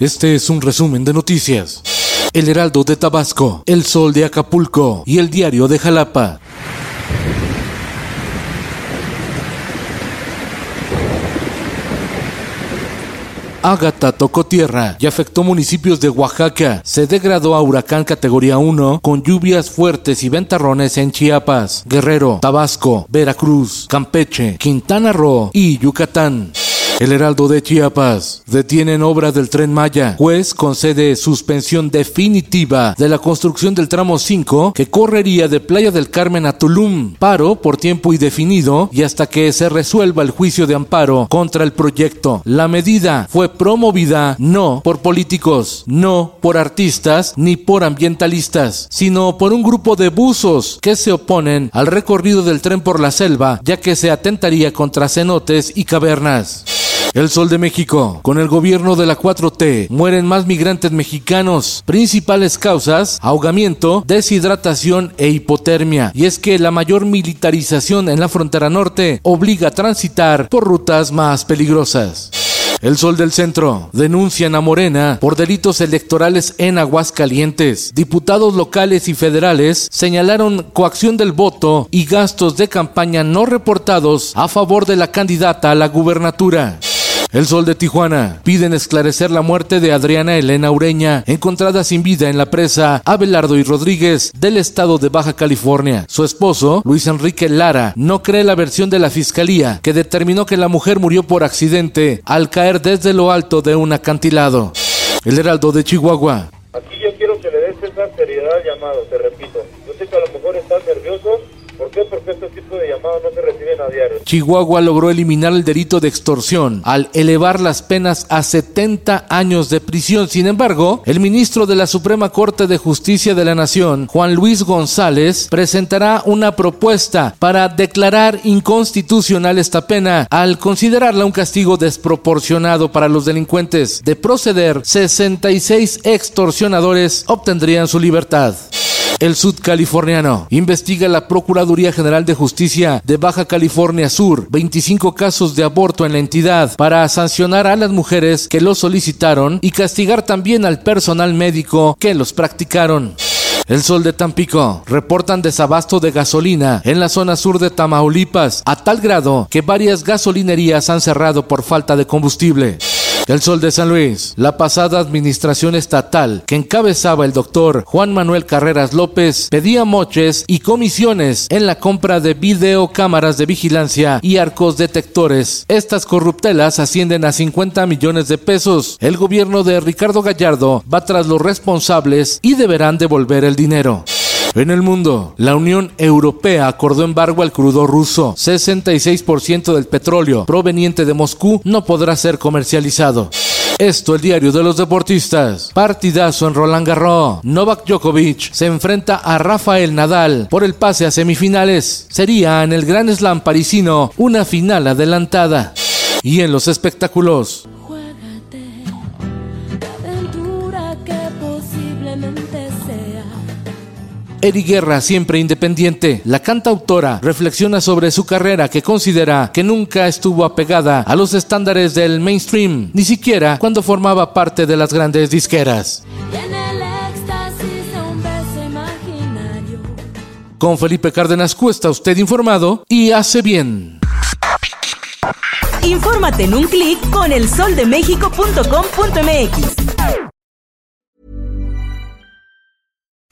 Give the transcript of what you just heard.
Este es un resumen de noticias. El Heraldo de Tabasco, El Sol de Acapulco y El Diario de Jalapa. Ágata tocó tierra y afectó municipios de Oaxaca. Se degradó a huracán categoría 1 con lluvias fuertes y ventarrones en Chiapas, Guerrero, Tabasco, Veracruz, Campeche, Quintana Roo y Yucatán. El Heraldo de Chiapas. Detienen obra del tren Maya. Juez concede suspensión definitiva de la construcción del tramo 5 que correría de Playa del Carmen a Tulum. Paro por tiempo indefinido y hasta que se resuelva el juicio de amparo contra el proyecto. La medida fue promovida no por políticos, no por artistas ni por ambientalistas, sino por un grupo de buzos que se oponen al recorrido del tren por la selva, ya que se atentaría contra cenotes y cavernas. El Sol de México. Con el gobierno de la 4T mueren más migrantes mexicanos. Principales causas, ahogamiento, deshidratación e hipotermia. Y es que la mayor militarización en la frontera norte obliga a transitar por rutas más peligrosas. El Sol del Centro. Denuncian a Morena por delitos electorales en Aguascalientes. Diputados locales y federales señalaron coacción del voto y gastos de campaña no reportados a favor de la candidata a la gubernatura. El Sol de Tijuana. Piden esclarecer la muerte de Adriana Elena Ureña, encontrada sin vida en la presa Abelardo y Rodríguez del estado de Baja California. Su esposo, Luis Enrique Lara, no cree la versión de la fiscalía que determinó que la mujer murió por accidente al caer desde lo alto de un acantilado. El Heraldo de Chihuahua. Aquí yo quiero que le des esa seriedad al llamado, te repito. Yo sé que a lo mejor estás nervioso. Chihuahua logró eliminar el delito de extorsión al elevar las penas a 70 años de prisión. Sin embargo, el ministro de la Suprema Corte de Justicia de la Nación, Juan Luis González, presentará una propuesta para declarar inconstitucional esta pena al considerarla un castigo desproporcionado para los delincuentes. De proceder, 66 extorsionadores obtendrían su libertad. El sudcaliforniano investiga la Procuraduría General de Justicia de Baja California Sur 25 casos de aborto en la entidad para sancionar a las mujeres que lo solicitaron y castigar también al personal médico que los practicaron. El Sol de Tampico reportan desabasto de gasolina en la zona sur de Tamaulipas a tal grado que varias gasolinerías han cerrado por falta de combustible. El Sol de San Luis, la pasada administración estatal que encabezaba el doctor Juan Manuel Carreras López pedía moches y comisiones en la compra de videocámaras de vigilancia y arcos detectores. Estas corruptelas ascienden a 50 millones de pesos. El gobierno de Ricardo Gallardo va tras los responsables y deberán devolver el dinero. En el mundo, la Unión Europea acordó embargo al crudo ruso. 66% del petróleo proveniente de Moscú no podrá ser comercializado. Esto el diario de los deportistas. Partidazo en Roland Garros. Novak Djokovic se enfrenta a Rafael Nadal por el pase a semifinales. Sería en el Gran Slam parisino una final adelantada. Y en los espectáculos. Eri Guerra, siempre independiente. La cantautora reflexiona sobre su carrera que considera que nunca estuvo apegada a los estándares del mainstream, ni siquiera cuando formaba parte de las grandes disqueras. Con Felipe Cárdenas Cuesta, usted informado y hace bien. Infórmate en un clic con elsoldemexico.com.mx.